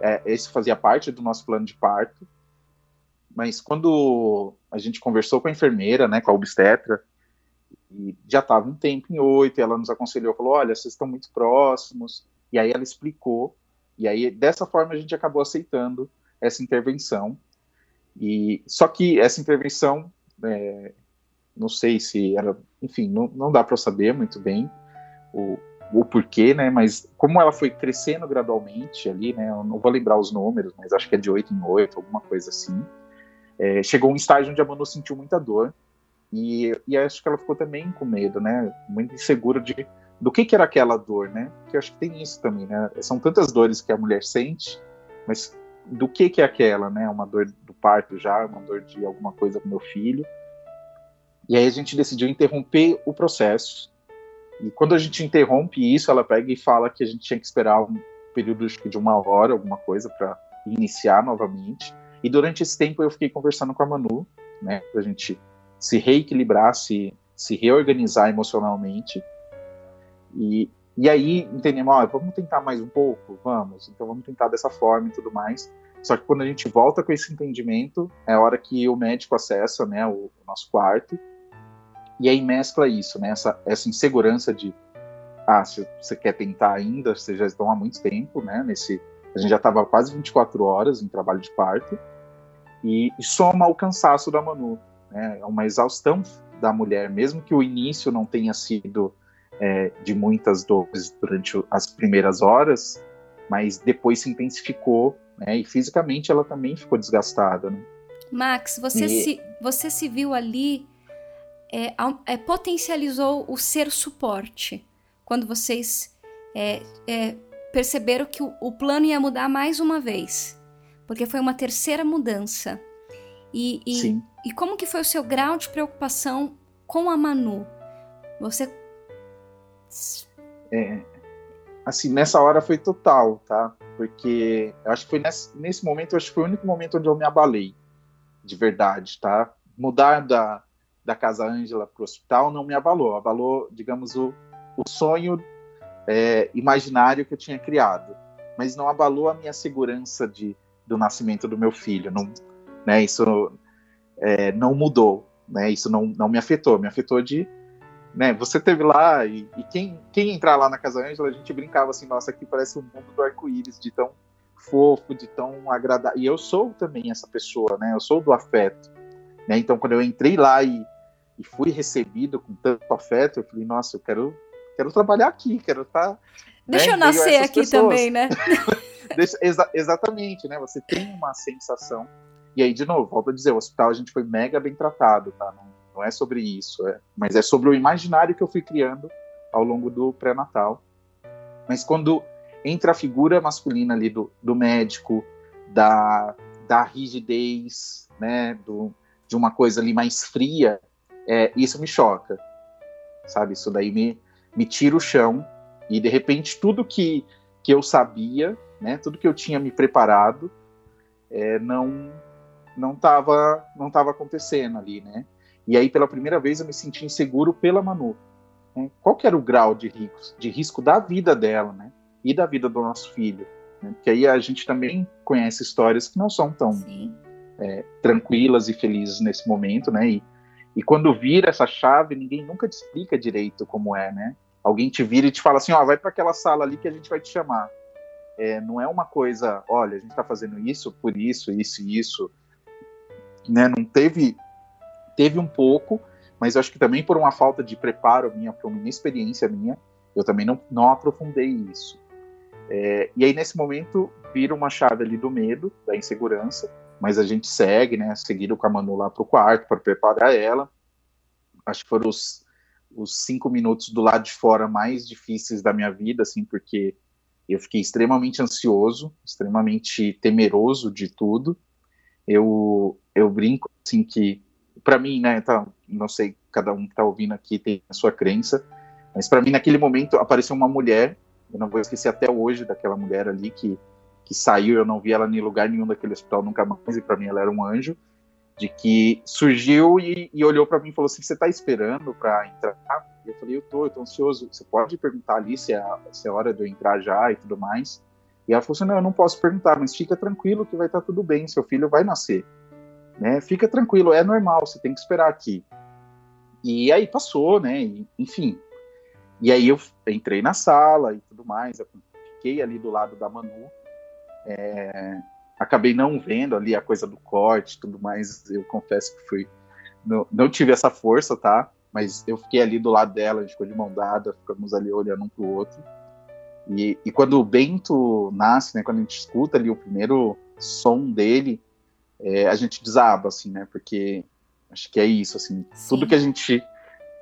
É, esse fazia parte do nosso plano de parto. Mas quando a gente conversou com a enfermeira, né, com a obstetra, e já estava um tempo em oito, e ela nos aconselhou, falou, olha, vocês estão muito próximos. E aí ela explicou, e aí dessa forma a gente acabou aceitando essa intervenção. E só que essa intervenção, é, não sei se era, enfim, não, não dá para saber muito bem, o, o porquê, né? Mas como ela foi crescendo gradualmente ali, né? Eu não vou lembrar os números, mas acho que é de 8 em 8, alguma coisa assim. É, chegou um estágio onde a Manu sentiu muita dor e, e acho que ela ficou também com medo, né? Muito insegura de do que, que era aquela dor, né? Porque acho que tem isso também, né? São tantas dores que a mulher sente, mas do que que é aquela, né? Uma dor do parto já, uma dor de alguma coisa com meu filho. E aí a gente decidiu interromper o processo e quando a gente interrompe isso, ela pega e fala que a gente tinha que esperar um período de uma hora, alguma coisa, para iniciar novamente. E durante esse tempo eu fiquei conversando com a Manu, né, para a gente se reequilibrar, se, se reorganizar emocionalmente. E, e aí entendemos, ó, vamos tentar mais um pouco? Vamos, então vamos tentar dessa forma e tudo mais. Só que quando a gente volta com esse entendimento, é a hora que o médico acessa né, o, o nosso quarto e aí mescla isso, né? Essa, essa insegurança de, ah, se você quer tentar ainda, vocês já estão há muito tempo, né? Nesse, a gente já estava quase 24 horas em trabalho de parto, e, e soma o cansaço da Manu, né? É uma exaustão da mulher, mesmo que o início não tenha sido é, de muitas dores durante as primeiras horas, mas depois se intensificou, né? E fisicamente ela também ficou desgastada, né? Max, você, e... se, você se viu ali, é, é, potencializou o ser suporte, quando vocês é, é, perceberam que o, o plano ia mudar mais uma vez, porque foi uma terceira mudança. E, e, e, como que foi o seu grau de preocupação com a Manu? Você... É, assim, nessa hora foi total, tá? Porque eu acho que foi nesse, nesse momento, acho que foi o único momento onde eu me abalei, de verdade, tá? Mudar da, da Casa Ângela para o hospital não me abalou, abalou, digamos, o, o sonho é, imaginário que eu tinha criado, mas não abalou a minha segurança de, do nascimento do meu filho, não, né? Isso é, não mudou, né? Isso não, não me afetou, me afetou de né, você teve lá e, e, quem, quem entrar lá na Casa Ângela, a gente brincava assim, nossa, aqui parece o um mundo do arco-íris, de tão fofo, de tão agradável. E eu sou também essa pessoa, né? Eu sou do afeto. Né? Então, quando eu entrei lá e, e fui recebido com tanto afeto, eu falei, nossa, eu quero, quero trabalhar aqui, quero estar. Tá, Deixa né, eu nascer aqui pessoas. também, né? Deixa, exa exatamente, né? Você tem uma sensação. E aí, de novo, volto a dizer, o hospital a gente foi mega bem tratado, tá? Não, não é sobre isso, é, mas é sobre o imaginário que eu fui criando ao longo do pré-natal. Mas quando entra a figura masculina ali do, do médico, da, da rigidez, né, do, de uma coisa ali mais fria, é, isso me choca, sabe? Isso daí me, me tira o chão e de repente tudo que, que eu sabia, né, tudo que eu tinha me preparado, é, não não estava não tava acontecendo ali, né? E aí, pela primeira vez, eu me senti inseguro pela Manu. Né? Qual que era o grau de risco, de risco da vida dela, né? E da vida do nosso filho. Né? Porque aí a gente também conhece histórias que não são tão é, tranquilas e felizes nesse momento, né? E, e quando vira essa chave, ninguém nunca te explica direito como é, né? Alguém te vira e te fala assim, ó, vai para aquela sala ali que a gente vai te chamar. É, não é uma coisa, olha, a gente está fazendo isso por isso, isso e isso, né? Não teve teve um pouco, mas acho que também por uma falta de preparo minha, por uma inexperiência minha, eu também não, não aprofundei isso. É, e aí, nesse momento, vira uma chave ali do medo, da insegurança, mas a gente segue, né? Seguiram com a Manu lá pro quarto para preparar ela. Acho que foram os, os cinco minutos do lado de fora mais difíceis da minha vida, assim, porque eu fiquei extremamente ansioso, extremamente temeroso de tudo. Eu, eu brinco, assim, que para mim, né, tá, não sei, cada um que tá ouvindo aqui tem a sua crença, mas para mim naquele momento apareceu uma mulher, eu não vou esquecer até hoje daquela mulher ali que que saiu, eu não vi ela em lugar nenhum daquele hospital nunca mais, e para mim ela era um anjo, de que surgiu e, e olhou para mim e falou assim: Você tá esperando para entrar? E eu falei: Eu tô, eu tô ansioso. Você pode perguntar ali se é, se é hora de eu entrar já e tudo mais. E ela falou assim: Não, eu não posso perguntar, mas fica tranquilo que vai estar tá tudo bem, seu filho vai nascer né? Fica tranquilo, é normal, você tem que esperar aqui. E aí passou, né? E, enfim. E aí eu entrei na sala e tudo mais, fiquei ali do lado da Manu. É, acabei não vendo ali a coisa do corte tudo mais. Eu confesso que fui. Não, não tive essa força, tá? Mas eu fiquei ali do lado dela, a gente ficou de mão dada, ficamos ali olhando um pro outro. E, e quando o Bento nasce, né? Quando a gente escuta ali o primeiro som dele, é, a gente desaba, assim, né? Porque acho que é isso, assim, Sim. tudo que a gente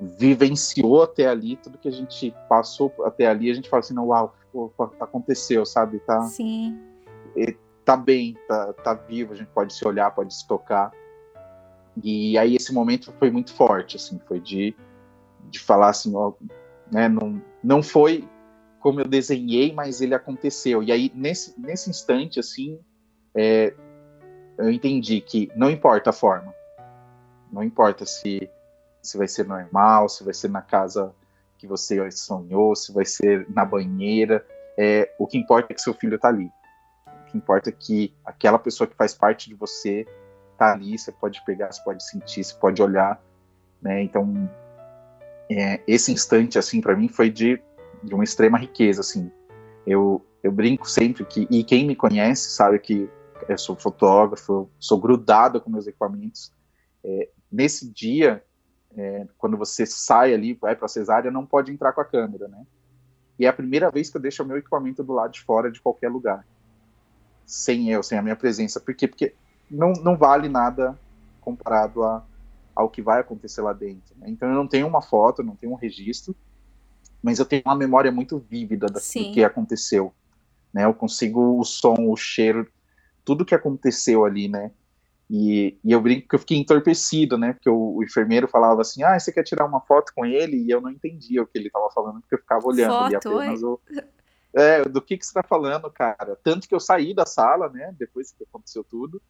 vivenciou até ali, tudo que a gente passou até ali, a gente fala assim, não, uau, aconteceu, sabe? Tá, Sim. Tá bem, tá, tá vivo, a gente pode se olhar, pode se tocar. E aí esse momento foi muito forte, assim, foi de, de falar assim, ó, né, não, não foi como eu desenhei, mas ele aconteceu. E aí, nesse, nesse instante, assim, é, eu entendi que não importa a forma, não importa se, se vai ser normal, se vai ser na casa que você sonhou, se vai ser na banheira, é, o que importa é que seu filho está ali. Que importa é que aquela pessoa que faz parte de você está ali, você pode pegar, você pode sentir, você pode olhar, né? Então, é, esse instante, assim, para mim foi de, de uma extrema riqueza, assim. Eu, eu brinco sempre que, e quem me conhece sabe que eu sou fotógrafo, sou grudado com meus equipamentos. É, nesse dia, é, quando você sai ali, vai para a cesárea, não pode entrar com a câmera, né? E é a primeira vez que eu deixo o meu equipamento do lado de fora de qualquer lugar. Sem eu, sem a minha presença. Por quê? Porque não, não vale nada comparado a, ao que vai acontecer lá dentro. Né? Então eu não tenho uma foto, não tenho um registro, mas eu tenho uma memória muito vívida do que aconteceu. Né? Eu consigo o som, o cheiro, tudo que aconteceu ali, né? E, e, eu brinco que eu fiquei entorpecido, né? Porque o, o, enfermeiro falava assim: ah, você quer tirar uma foto com ele? E eu não entendia o que ele estava falando, porque eu ficava olhando foto, ali apenas o. É, do que, que você está falando, cara? Tanto que eu saí da sala, né? Depois que aconteceu tudo.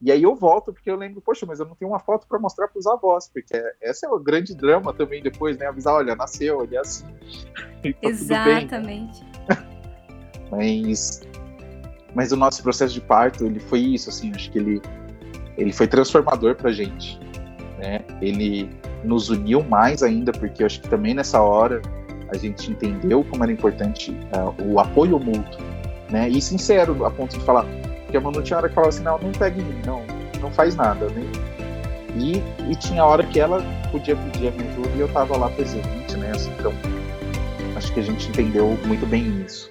E aí eu volto, porque eu lembro, poxa, mas eu não tenho uma foto para mostrar para os avós, porque essa é o grande drama também depois, né? Avisar, olha, nasceu, ele é assim. Tá Exatamente. mas, mas o nosso processo de parto, ele foi isso, assim, acho que ele ele foi transformador para a gente. Né? Ele nos uniu mais ainda, porque eu acho que também nessa hora a gente entendeu como era importante uh, o apoio mútuo, né? E sincero, a ponto de falar, porque a Manu tinha hora que falava assim, não, não pegue em mim, não, não faz nada, né? E, e tinha hora que ela podia pedir a minha ajuda e eu estava lá presente, né? Assim, então, acho que a gente entendeu muito bem isso.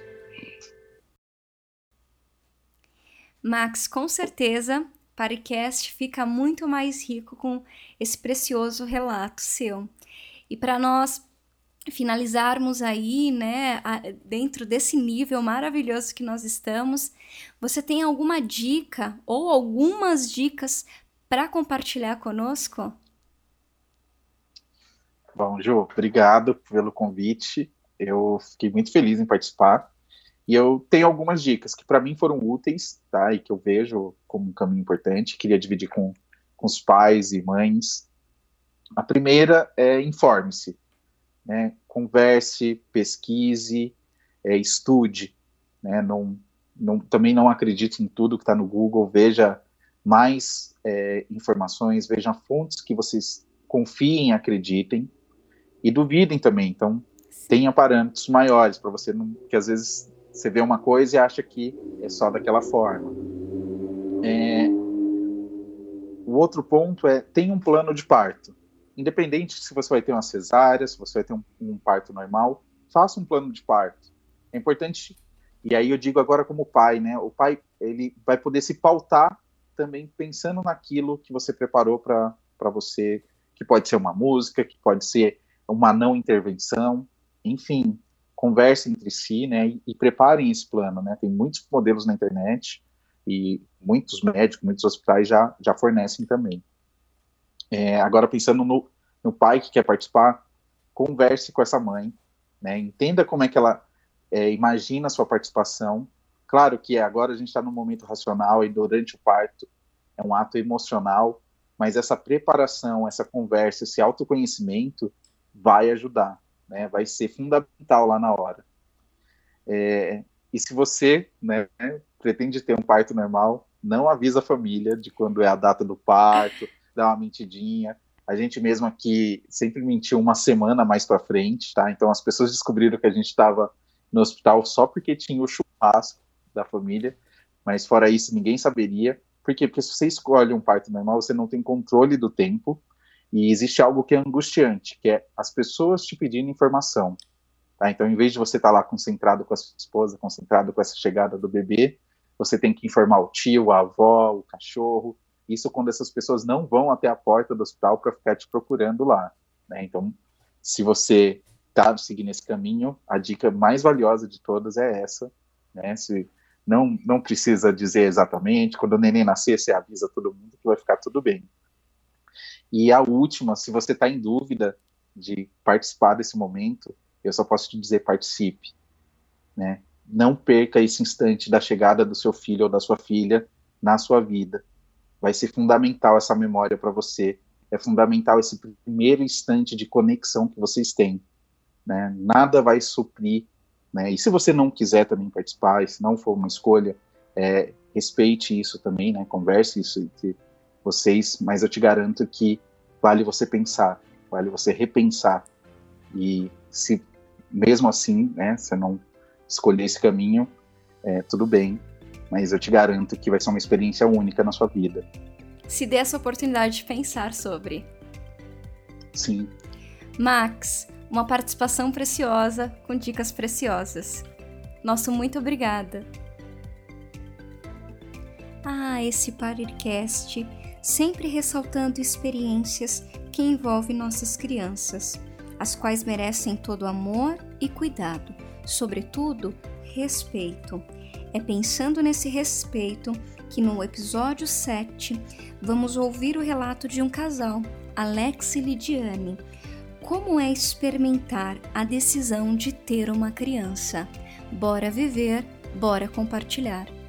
Max, com certeza Paricast fica muito mais rico com esse precioso relato seu. E para nós finalizarmos aí, né, dentro desse nível maravilhoso que nós estamos, você tem alguma dica ou algumas dicas para compartilhar conosco? Bom, Ju, obrigado pelo convite. Eu fiquei muito feliz em participar. E eu tenho algumas dicas que para mim foram úteis, tá? E que eu vejo como um caminho importante, queria dividir com, com os pais e mães. A primeira é informe-se, né? Converse, pesquise, é, estude, né? Não, não, também não acredite em tudo que está no Google, veja mais é, informações, veja fontes que vocês confiem, acreditem e duvidem também. Então, tenha parâmetros maiores para você não, que às vezes você vê uma coisa e acha que é só daquela forma. É... O outro ponto é tem um plano de parto. Independente se você vai ter uma cesárea, se você vai ter um, um parto normal, faça um plano de parto. É importante. E aí eu digo agora como pai, né? O pai ele vai poder se pautar também pensando naquilo que você preparou para você, que pode ser uma música, que pode ser uma não intervenção, enfim, conversem entre si, né, e, e, preparem esse plano, né, tem muitos modelos na internet e muitos médicos, muitos hospitais já, já fornecem também. É, agora, pensando no, no pai que quer participar, converse com essa mãe, né, entenda como é que ela é, imagina a sua participação, claro que agora a gente está no momento racional e durante o parto é um ato emocional, mas essa preparação, essa conversa, esse autoconhecimento vai ajudar, né, vai ser fundamental lá na hora. É, e se você né, pretende ter um parto normal, não avisa a família de quando é a data do parto, dá uma mentidinha. A gente mesmo aqui sempre mentiu uma semana mais para frente, tá? Então as pessoas descobriram que a gente estava no hospital só porque tinha o churrasco da família, mas fora isso ninguém saberia. Por quê? Porque se você escolhe um parto normal, você não tem controle do tempo e existe algo que é angustiante, que é as pessoas te pedindo informação. Tá? Então, em vez de você estar tá lá concentrado com a sua esposa, concentrado com essa chegada do bebê, você tem que informar o tio, a avó, o cachorro. Isso quando essas pessoas não vão até a porta do hospital para ficar te procurando lá. Né? Então, se você está seguindo esse caminho, a dica mais valiosa de todas é essa. Né? Se não, não precisa dizer exatamente, quando o neném nascer, você avisa todo mundo que vai ficar tudo bem. E a última, se você está em dúvida de participar desse momento, eu só posso te dizer participe, né? Não perca esse instante da chegada do seu filho ou da sua filha na sua vida. Vai ser fundamental essa memória para você. É fundamental esse primeiro instante de conexão que vocês têm. Né? Nada vai suprir. Né? E se você não quiser também participar, se não for uma escolha, é, respeite isso também, né? converse isso entre vocês, mas eu te garanto que vale você pensar, vale você repensar. E se mesmo assim, né, você não escolher esse caminho, é, tudo bem, mas eu te garanto que vai ser uma experiência única na sua vida. Se dê essa oportunidade de pensar sobre. Sim. Max, uma participação preciosa com dicas preciosas. Nosso muito obrigada. Ah, esse Parircast sempre ressaltando experiências que envolvem nossas crianças, as quais merecem todo amor e cuidado, sobretudo respeito. É pensando nesse respeito que no episódio 7 vamos ouvir o relato de um casal, Alex e Lidiane. Como é experimentar a decisão de ter uma criança? Bora viver, bora compartilhar.